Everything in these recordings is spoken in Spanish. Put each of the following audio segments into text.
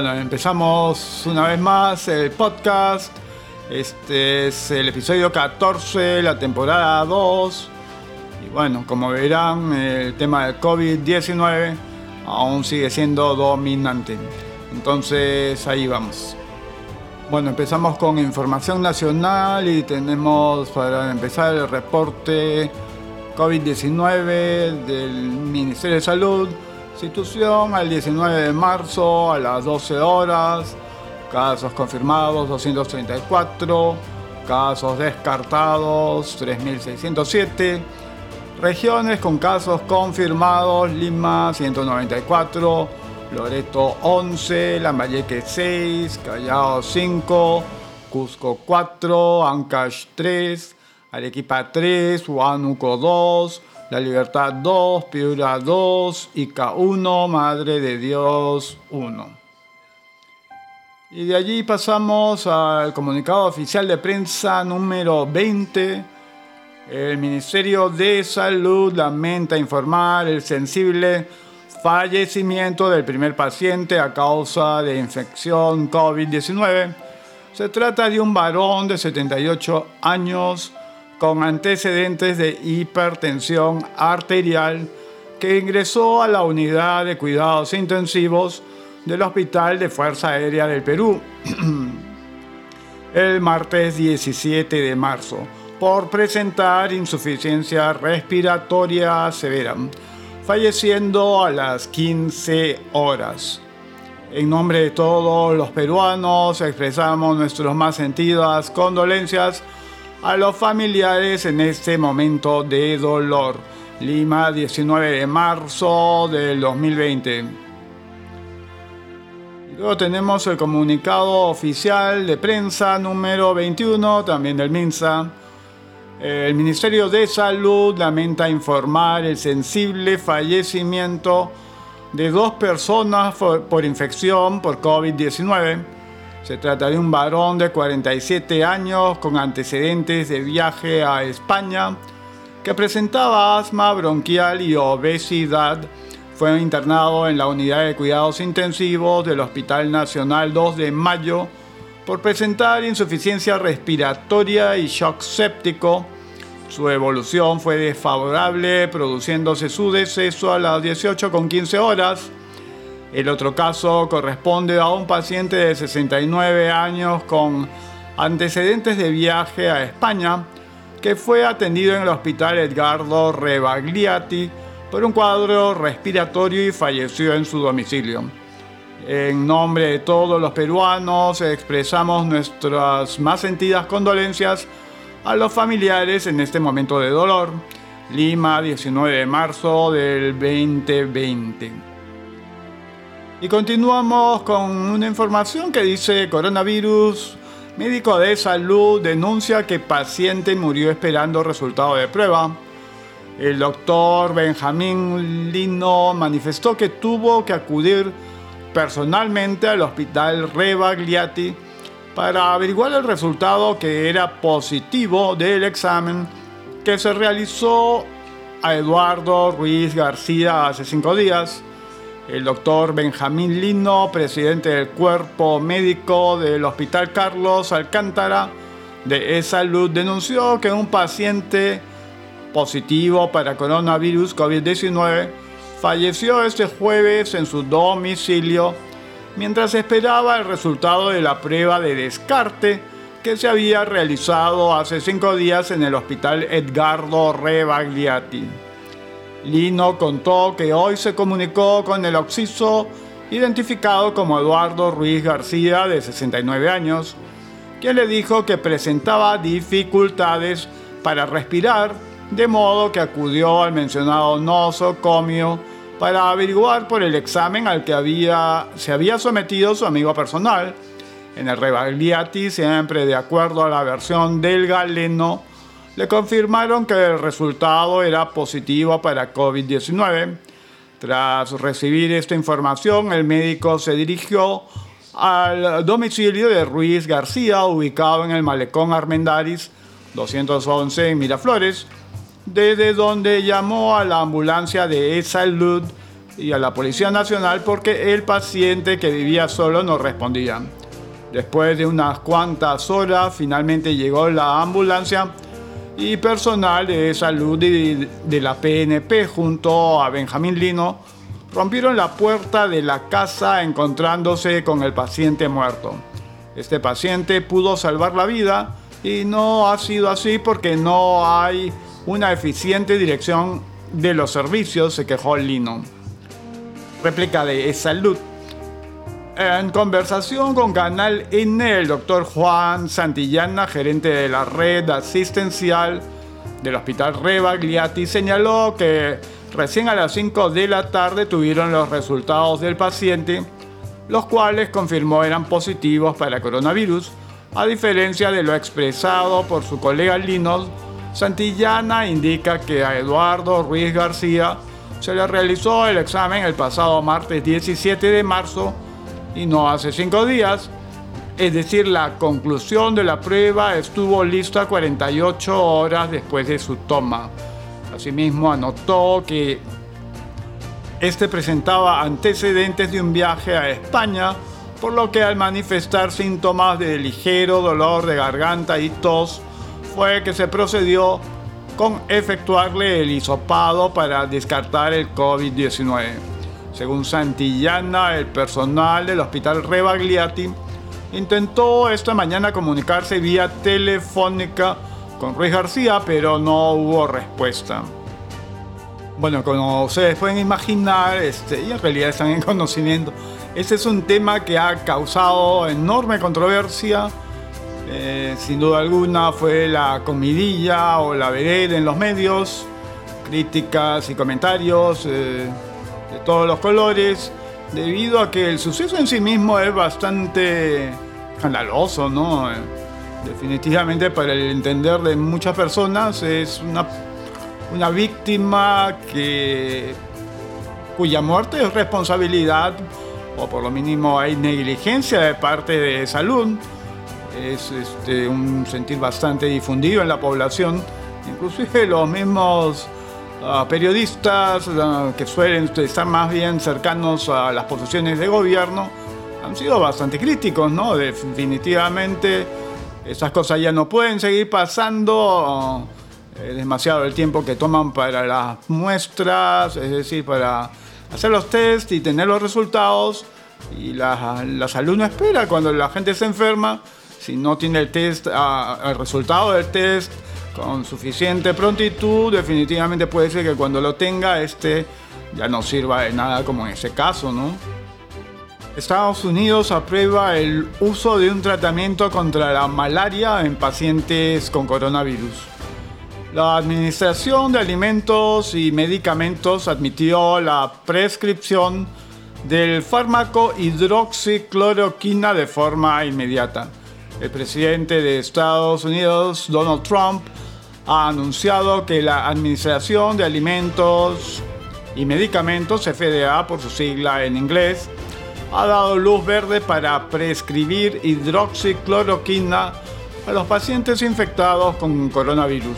Bueno, empezamos una vez más el podcast. Este es el episodio 14, la temporada 2. Y bueno, como verán, el tema del COVID-19 aún sigue siendo dominante. Entonces ahí vamos. Bueno, empezamos con información nacional y tenemos para empezar el reporte COVID-19 del Ministerio de Salud Institución al 19 de marzo a las 12 horas. Casos confirmados 234. Casos descartados 3607. Regiones con casos confirmados: Lima 194, Loreto 11, Lambayeque 6, Callao 5, Cusco 4, Ancash 3, Arequipa 3, Huánuco 2, la Libertad 2, Piura 2, Ica 1, Madre de Dios 1. Y de allí pasamos al comunicado oficial de prensa número 20. El Ministerio de Salud lamenta informar el sensible fallecimiento del primer paciente a causa de infección COVID-19. Se trata de un varón de 78 años con antecedentes de hipertensión arterial que ingresó a la unidad de cuidados intensivos del Hospital de Fuerza Aérea del Perú el martes 17 de marzo por presentar insuficiencia respiratoria severa, falleciendo a las 15 horas. En nombre de todos los peruanos expresamos nuestras más sentidas condolencias a los familiares en este momento de dolor. Lima, 19 de marzo del 2020. luego tenemos el comunicado oficial de prensa número 21, también del MINSA. El Ministerio de Salud lamenta informar el sensible fallecimiento de dos personas por, infección por COVID-19 se trata de un varón de 47 años con antecedentes de viaje a España que presentaba asma bronquial y obesidad. Fue internado en la unidad de cuidados intensivos del Hospital Nacional 2 de Mayo por presentar insuficiencia respiratoria y shock séptico. Su evolución fue desfavorable, produciéndose su deceso a las 18.15 horas el otro caso corresponde a un paciente de 69 años con antecedentes de viaje a España que fue atendido en el hospital Edgardo Rebagliati por un cuadro respiratorio y falleció en su domicilio. En nombre de todos los peruanos expresamos nuestras más sentidas condolencias a los familiares en este momento de dolor. Lima, 19 de marzo del 2020. Y continuamos con una información que dice coronavirus. Médico de salud denuncia que paciente murió esperando resultado de prueba. El doctor Benjamín Lino manifestó que tuvo que acudir personalmente al hospital Rebagliati para averiguar el resultado que era positivo del examen que se realizó a Eduardo Ruiz García hace cinco días. El doctor Benjamín Lino, presidente del cuerpo médico del Hospital Carlos Alcántara de E-Salud, denunció que un paciente positivo para coronavirus COVID-19 falleció este jueves en su domicilio mientras esperaba el resultado de la prueba de descarte que se había realizado hace cinco días en el Hospital Edgardo Rebagliati. Lino contó que hoy se comunicó con el occiso identificado como Eduardo Ruiz García, de 69 años, quien le dijo que presentaba dificultades para respirar, de modo que acudió al mencionado nosocomio para averiguar por el examen al que había, se había sometido su amigo personal. En el Rebagliati, siempre de acuerdo a la versión del galeno, le confirmaron que el resultado era positivo para COVID-19. Tras recibir esta información, el médico se dirigió al domicilio de Ruiz García, ubicado en el malecón Armendaris 211 en Miraflores, desde donde llamó a la ambulancia de E-Salud y a la Policía Nacional porque el paciente que vivía solo no respondía. Después de unas cuantas horas, finalmente llegó la ambulancia y personal de salud de, la PNP junto a Benjamín Lino rompieron la puerta de la casa encontrándose con el paciente muerto. Este paciente pudo salvar la vida y no ha sido así porque no hay una eficiente dirección de los servicios, se quejó Lino. Réplica de Salud. En conversación con Canal N, el doctor Juan Santillana, gerente de la red asistencial del Hospital Rebagliati, señaló que recién a las 5 de la tarde tuvieron los resultados del paciente, los cuales confirmó eran positivos para coronavirus, a diferencia de lo expresado por su colega Linos. Santillana indica que a Eduardo Ruiz García se le realizó el examen el pasado martes 17 de marzo y no hace cinco días. Es decir, la conclusión de la prueba estuvo lista 48 horas después de su toma. Asimismo, anotó que este presentaba antecedentes de un viaje a España, por lo que al manifestar síntomas de ligero dolor de garganta y tos, fue que se procedió con efectuarle el hisopado para descartar el COVID-19. Según Santillana, el personal del Hospital Rebagliati intentó esta mañana comunicarse vía telefónica con Ruiz García, pero no hubo respuesta. Bueno, como ustedes pueden imaginar, este, y en realidad están en conocimiento, este es un tema que ha causado enorme controversia. Eh, sin duda alguna fue la comidilla o la vereda en los medios, críticas y comentarios. Eh, de todos los colores, debido a que el suceso en sí mismo es bastante escandaloso, ¿no? Definitivamente para el entender de muchas personas es una, una víctima que, cuya muerte es responsabilidad, o por lo mínimo hay negligencia de parte de salud. Es este, un sentir bastante difundido en la población, inclusive los mismos periodistas que suelen estar más bien cercanos a las posiciones de gobierno han sido bastante críticos, ¿no? Definitivamente esas cosas ya no pueden seguir pasando. Es demasiado el tiempo que toman para las muestras, es decir, para hacer los test y tener los resultados. Y la, la salud no espera cuando la gente se enferma. Si no tiene el test, el resultado del test, con suficiente prontitud, definitivamente puede ser que cuando lo tenga, este ya no sirva de nada como en ese caso, ¿no? Estados Unidos aprueba el uso de un tratamiento contra la malaria en pacientes con coronavirus. La Administración de Alimentos y Medicamentos admitió la prescripción del fármaco hidroxicloroquina de forma inmediata. El presidente de Estados Unidos, Donald Trump, ha anunciado que la Administración de Alimentos y Medicamentos, FDA por su sigla en inglés, ha dado luz verde para prescribir hidroxicloroquina a los pacientes infectados con coronavirus.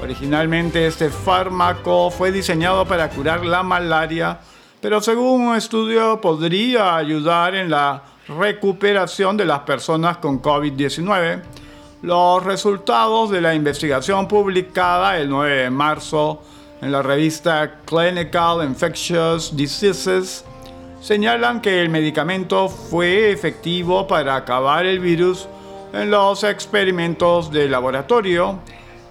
Originalmente este fármaco fue diseñado para curar la malaria, pero según un estudio podría ayudar en la recuperación de las personas con COVID-19 los resultados de la investigación publicada el 9 de marzo en la revista Clinical Infectious Diseases señalan que el medicamento fue efectivo para acabar el virus en los experimentos de laboratorio.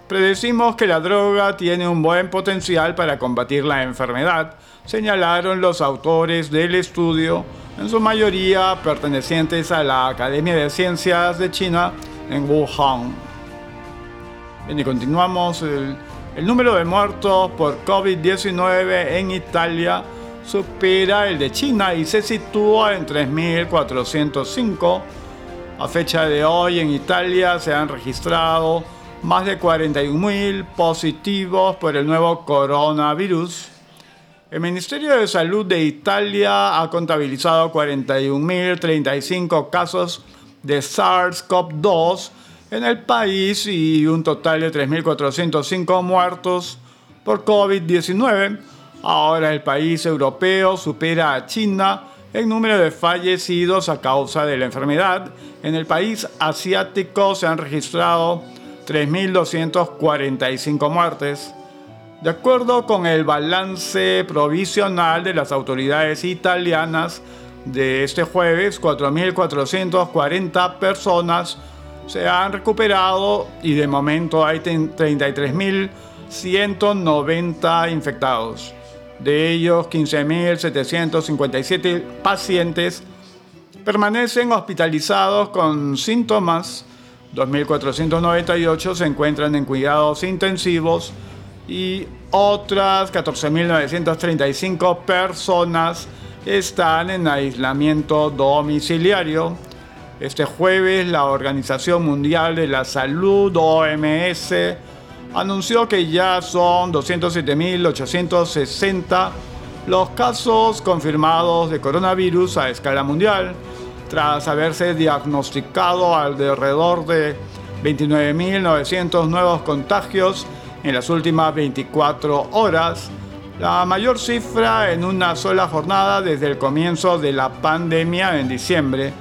Predecimos que la droga tiene un buen potencial para combatir la enfermedad, señalaron los autores del estudio, en su mayoría pertenecientes a la Academia de Ciencias de China en Wuhan. y continuamos. El, el número de muertos por COVID-19 en Italia supera el de China y se sitúa en 3.405. A fecha de hoy en Italia se han registrado más de 41.000 positivos por el nuevo coronavirus. El Ministerio de Salud de Italia ha contabilizado 41.035 casos de SARS-CoV-2 en el país y un total de 3.405 muertos por COVID-19, Ahora el país europeo supera a China en número de fallecidos a causa de la enfermedad. En el país asiático se han registrado 3.245 muertes. De acuerdo con el balance provisional de las autoridades italianas de este jueves, 4.440 personas se han recuperado y de momento hay 33.190 infectados. De ellos, 15.757 pacientes permanecen hospitalizados con síntomas, 2.498 se encuentran en cuidados intensivos y otras 14.935 personas están en aislamiento domiciliario. Este jueves la Organización Mundial de la Salud, OMS, anunció que ya son 207.860 los casos confirmados de coronavirus a escala mundial, tras haberse diagnosticado alrededor de 29.900 nuevos contagios en las últimas 24 horas, la mayor cifra en una sola jornada desde el comienzo de la pandemia en diciembre.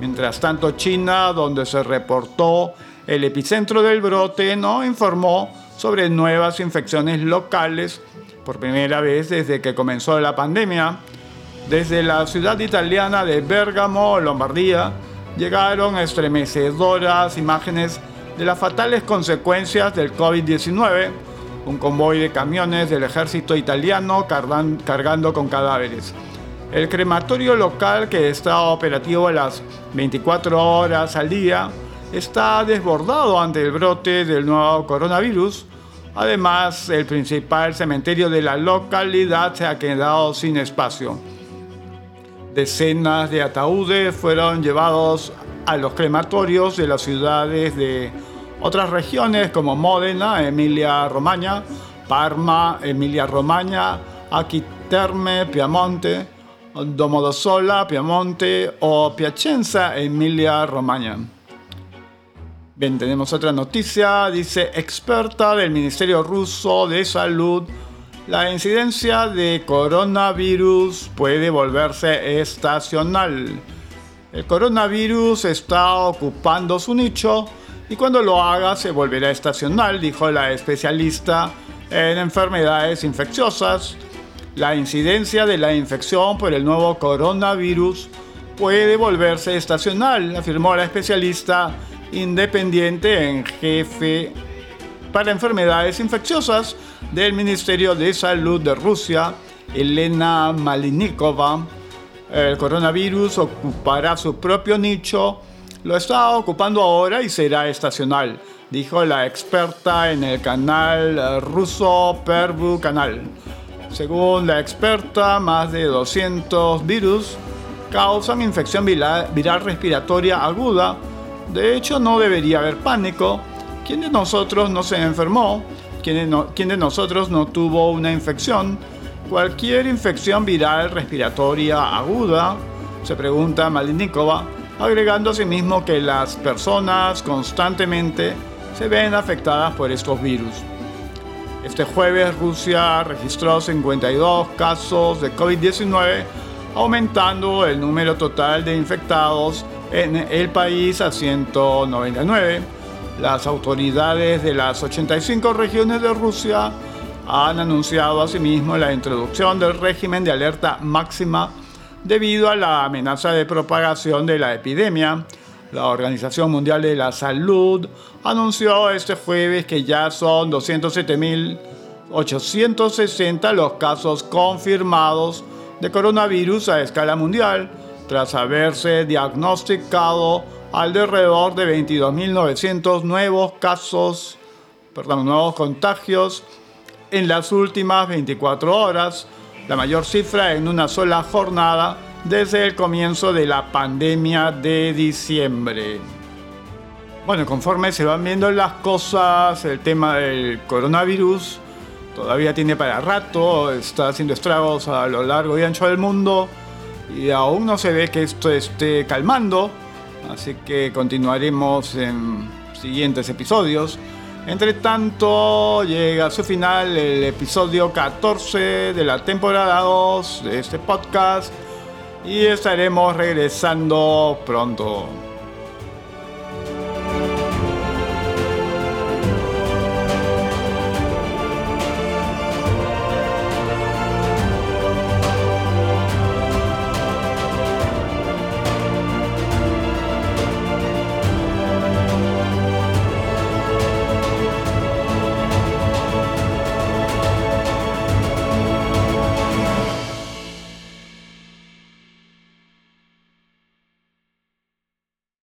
Mientras tanto, China, donde se reportó el epicentro del brote, no informó sobre nuevas infecciones locales por primera vez desde que comenzó la pandemia. Desde la ciudad italiana de Bergamo, Lombardía, llegaron estremecedoras imágenes de las fatales consecuencias del COVID-19, un convoy de camiones del ejército italiano cargando con cadáveres. El crematorio local, que está operativo a las 24 horas al día, está desbordado ante el brote del nuevo coronavirus. Además, el principal cementerio de la localidad se ha quedado sin espacio. Decenas de ataúdes fueron llevados a los crematorios de las ciudades de otras regiones como Módena, Emilia Romagna, Parma, Emilia Romagna, Aquiterme, Piamonte, Domodossola, Piamonte o Piacenza, Emilia Romagna. Bien, tenemos otra noticia. Dice, experta del Ministerio Ruso de Salud, la incidencia de coronavirus puede volverse estacional. El coronavirus está ocupando su nicho y cuando lo haga se volverá estacional, dijo la especialista en enfermedades infecciosas. La incidencia de la infección por el nuevo coronavirus puede volverse estacional, afirmó la especialista independiente en jefe para enfermedades infecciosas del Ministerio de Salud de Rusia, Elena Malinikova. El coronavirus ocupará su propio nicho, lo está ocupando ahora y será estacional, dijo la experta en el canal ruso Pervu Canal. Según la experta, más de 200 virus causan infección viral respiratoria aguda de hecho, no debería haber pánico. ¿Quién de nosotros no se enfermó? ¿Quién de, nosotros no tuvo una infección? Cualquier infección viral respiratoria aguda, se pregunta Malinikova, agregando asimismo que las personas constantemente se ven afectadas por estos virus. Este jueves Rusia registró 52 casos de COVID-19, aumentando el número total de infectados en el país a 199. Las autoridades de las 85 regiones de Rusia han anunciado asimismo la introducción del régimen de alerta máxima debido a la amenaza de propagación de la epidemia. La Organización Mundial de la Salud anunció este jueves que ya son 207.860 los casos confirmados de coronavirus a escala mundial, tras haberse diagnosticado alrededor de 22.900 nuevos casos, perdón, nuevos contagios en las últimas 24 horas, la mayor cifra en una sola jornada desde el comienzo de la pandemia de diciembre. Bueno, conforme se van viendo las cosas, el tema del coronavirus todavía tiene para rato, está haciendo estragos a lo largo y ancho del mundo y aún no se ve que esto esté calmando, así que continuaremos en siguientes episodios. Entre tanto, llega a su final el episodio 14 de la temporada 2 de este podcast y estaremos regresando pronto.